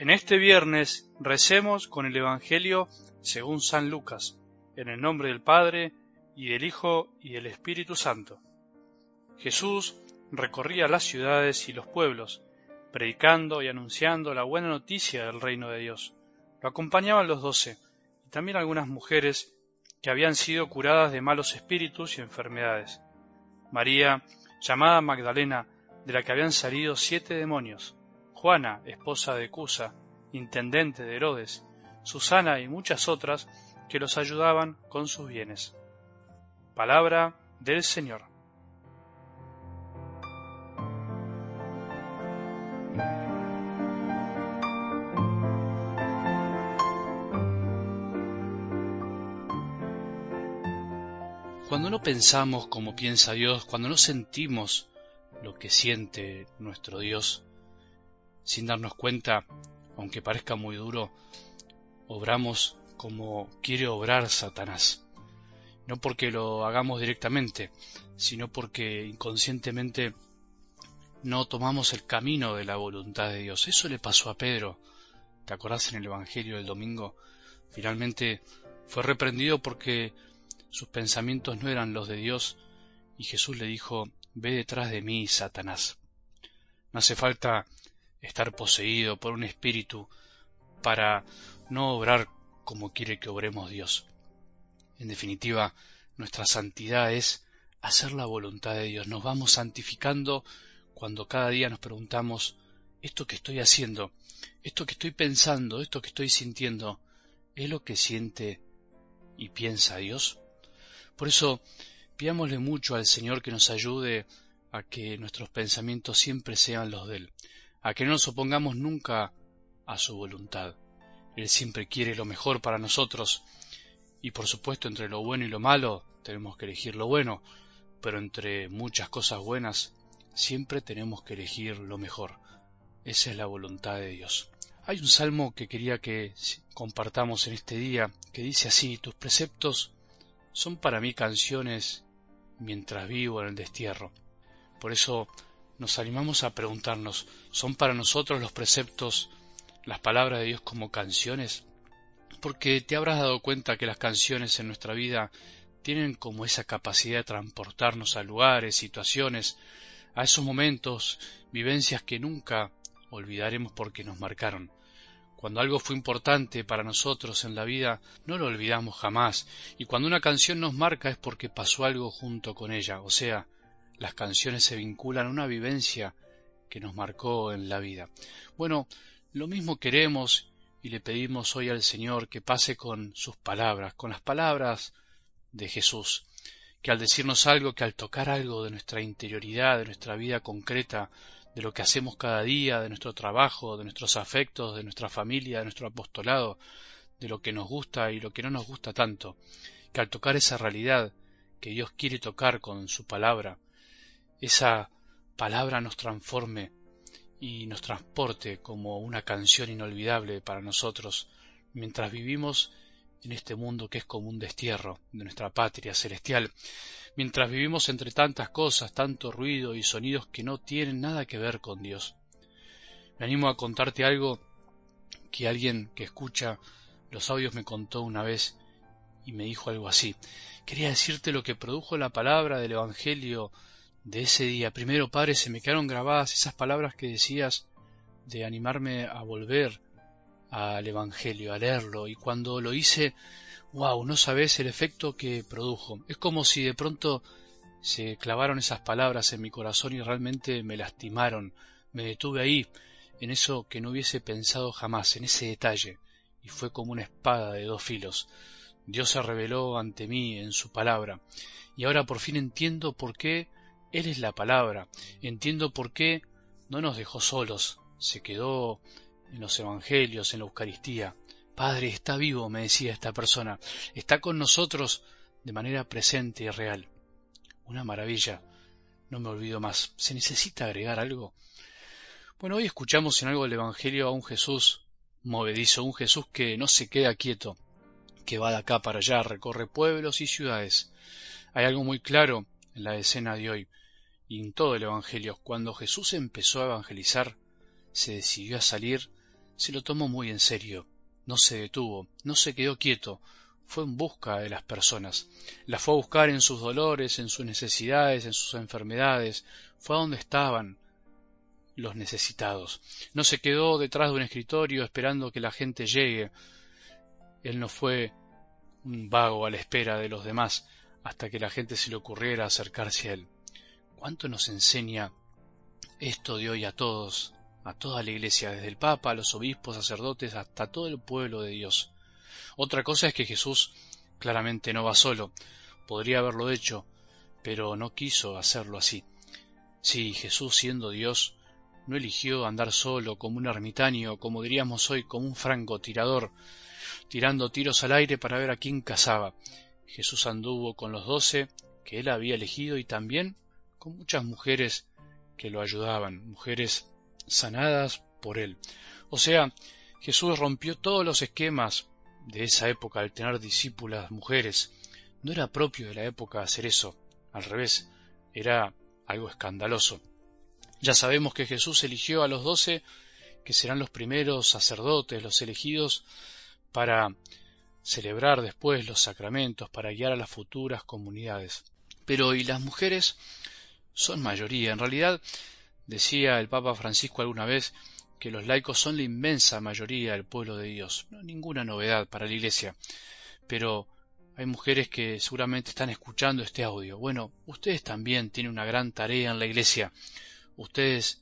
En este viernes recemos con el Evangelio según San Lucas, en el nombre del Padre, y del Hijo, y del Espíritu Santo. Jesús recorría las ciudades y los pueblos, predicando y anunciando la buena noticia del reino de Dios. Lo acompañaban los doce, y también algunas mujeres que habían sido curadas de malos espíritus y enfermedades. María, llamada Magdalena, de la que habían salido siete demonios, Juana, esposa de Cusa, intendente de Herodes, Susana y muchas otras que los ayudaban con sus bienes. Palabra del Señor. Cuando no pensamos como piensa Dios, cuando no sentimos lo que siente nuestro Dios, sin darnos cuenta, aunque parezca muy duro, obramos como quiere obrar Satanás. No porque lo hagamos directamente, sino porque inconscientemente no tomamos el camino de la voluntad de Dios. Eso le pasó a Pedro. ¿Te acordás en el Evangelio del domingo? Finalmente fue reprendido porque sus pensamientos no eran los de Dios y Jesús le dijo, ve detrás de mí, Satanás. No hace falta estar poseído por un espíritu para no obrar como quiere que obremos Dios. En definitiva, nuestra santidad es hacer la voluntad de Dios. Nos vamos santificando cuando cada día nos preguntamos, esto que estoy haciendo, esto que estoy pensando, esto que estoy sintiendo, ¿es lo que siente y piensa Dios? Por eso, pidámosle mucho al Señor que nos ayude a que nuestros pensamientos siempre sean los de Él, a que no nos opongamos nunca a su voluntad. Él siempre quiere lo mejor para nosotros, y por supuesto entre lo bueno y lo malo tenemos que elegir lo bueno, pero entre muchas cosas buenas siempre tenemos que elegir lo mejor. Esa es la voluntad de Dios. Hay un salmo que quería que compartamos en este día que dice así, tus preceptos son para mí canciones mientras vivo en el destierro. Por eso nos animamos a preguntarnos, ¿son para nosotros los preceptos, las palabras de Dios como canciones? Porque te habrás dado cuenta que las canciones en nuestra vida tienen como esa capacidad de transportarnos a lugares, situaciones, a esos momentos, vivencias que nunca olvidaremos porque nos marcaron. Cuando algo fue importante para nosotros en la vida, no lo olvidamos jamás, y cuando una canción nos marca es porque pasó algo junto con ella, o sea, las canciones se vinculan a una vivencia que nos marcó en la vida. Bueno, lo mismo queremos y le pedimos hoy al Señor que pase con sus palabras, con las palabras de Jesús, que al decirnos algo, que al tocar algo de nuestra interioridad, de nuestra vida concreta, de lo que hacemos cada día, de nuestro trabajo, de nuestros afectos, de nuestra familia, de nuestro apostolado, de lo que nos gusta y lo que no nos gusta tanto, que al tocar esa realidad que Dios quiere tocar con su palabra, esa palabra nos transforme y nos transporte como una canción inolvidable para nosotros mientras vivimos en este mundo que es como un destierro de nuestra patria celestial, mientras vivimos entre tantas cosas, tanto ruido y sonidos que no tienen nada que ver con Dios. Me animo a contarte algo que alguien que escucha los audios me contó una vez y me dijo algo así. Quería decirte lo que produjo la palabra del Evangelio de ese día. Primero, Padre, se me quedaron grabadas esas palabras que decías de animarme a volver al Evangelio, a leerlo, y cuando lo hice, wow, no sabes el efecto que produjo. Es como si de pronto se clavaron esas palabras en mi corazón y realmente me lastimaron. Me detuve ahí, en eso que no hubiese pensado jamás, en ese detalle, y fue como una espada de dos filos. Dios se reveló ante mí en su palabra, y ahora por fin entiendo por qué él es la palabra. Entiendo por qué no nos dejó solos. Se quedó en los evangelios, en la Eucaristía. Padre, está vivo, me decía esta persona. Está con nosotros de manera presente y real. Una maravilla. No me olvido más. ¿Se necesita agregar algo? Bueno, hoy escuchamos en algo del Evangelio a un Jesús movedizo, un Jesús que no se queda quieto, que va de acá para allá, recorre pueblos y ciudades. Hay algo muy claro en la escena de hoy y en todo el Evangelio. Cuando Jesús empezó a evangelizar, se decidió a salir se lo tomó muy en serio, no se detuvo, no se quedó quieto, fue en busca de las personas, las fue a buscar en sus dolores, en sus necesidades, en sus enfermedades, fue a donde estaban los necesitados. No se quedó detrás de un escritorio esperando que la gente llegue. Él no fue un vago a la espera de los demás hasta que la gente se le ocurriera acercarse a él. ¿Cuánto nos enseña esto de hoy a todos, a toda la iglesia, desde el Papa, a los obispos, sacerdotes, hasta todo el pueblo de Dios? Otra cosa es que Jesús claramente no va solo, podría haberlo hecho, pero no quiso hacerlo así. Sí, Jesús siendo Dios, no eligió andar solo como un ermitaño, como diríamos hoy, como un francotirador, tirando tiros al aire para ver a quién cazaba. Jesús anduvo con los doce que él había elegido y también con muchas mujeres que lo ayudaban, mujeres sanadas por él. O sea, Jesús rompió todos los esquemas de esa época al tener discípulas mujeres. No era propio de la época hacer eso, al revés, era algo escandaloso. Ya sabemos que Jesús eligió a los doce, que serán los primeros sacerdotes, los elegidos para celebrar después los sacramentos, para guiar a las futuras comunidades. Pero ¿y las mujeres? Son mayoría. En realidad, decía el Papa Francisco alguna vez, que los laicos son la inmensa mayoría del pueblo de Dios. No ninguna novedad para la Iglesia. Pero hay mujeres que seguramente están escuchando este audio. Bueno, ustedes también tienen una gran tarea en la Iglesia. Ustedes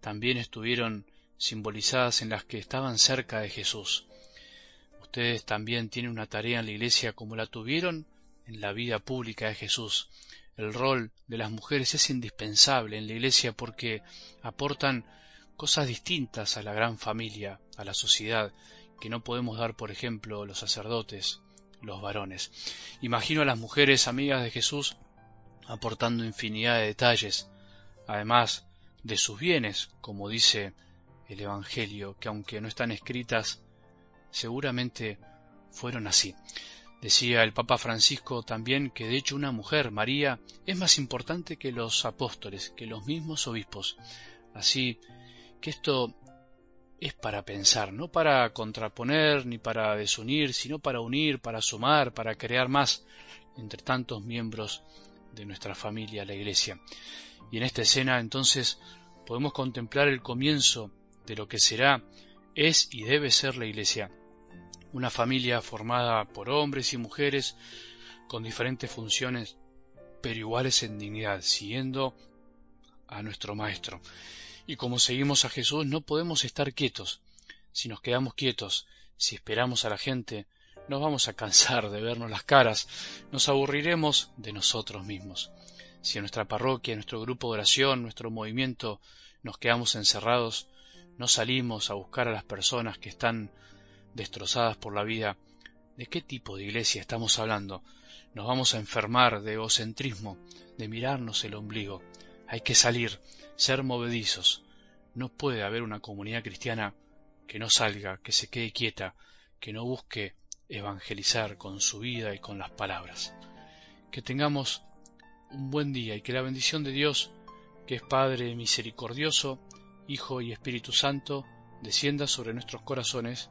también estuvieron simbolizadas en las que estaban cerca de Jesús. Ustedes también tienen una tarea en la Iglesia como la tuvieron en la vida pública de Jesús. El rol de las mujeres es indispensable en la Iglesia porque aportan cosas distintas a la gran familia, a la sociedad, que no podemos dar, por ejemplo, los sacerdotes, los varones. Imagino a las mujeres amigas de Jesús aportando infinidad de detalles, además de sus bienes, como dice el Evangelio, que aunque no están escritas, seguramente fueron así. Decía el Papa Francisco también que de hecho una mujer, María, es más importante que los apóstoles, que los mismos obispos. Así que esto es para pensar, no para contraponer ni para desunir, sino para unir, para sumar, para crear más entre tantos miembros de nuestra familia, la Iglesia. Y en esta escena entonces podemos contemplar el comienzo de lo que será, es y debe ser la Iglesia. Una familia formada por hombres y mujeres con diferentes funciones, pero iguales en dignidad, siguiendo a nuestro Maestro. Y como seguimos a Jesús, no podemos estar quietos. Si nos quedamos quietos, si esperamos a la gente, nos vamos a cansar de vernos las caras, nos aburriremos de nosotros mismos. Si en nuestra parroquia, en nuestro grupo de oración, nuestro movimiento, nos quedamos encerrados, no salimos a buscar a las personas que están destrozadas por la vida, ¿de qué tipo de iglesia estamos hablando? Nos vamos a enfermar de egocentrismo, de mirarnos el ombligo. Hay que salir, ser movedizos. No puede haber una comunidad cristiana que no salga, que se quede quieta, que no busque evangelizar con su vida y con las palabras. Que tengamos un buen día y que la bendición de Dios, que es Padre misericordioso, Hijo y Espíritu Santo, descienda sobre nuestros corazones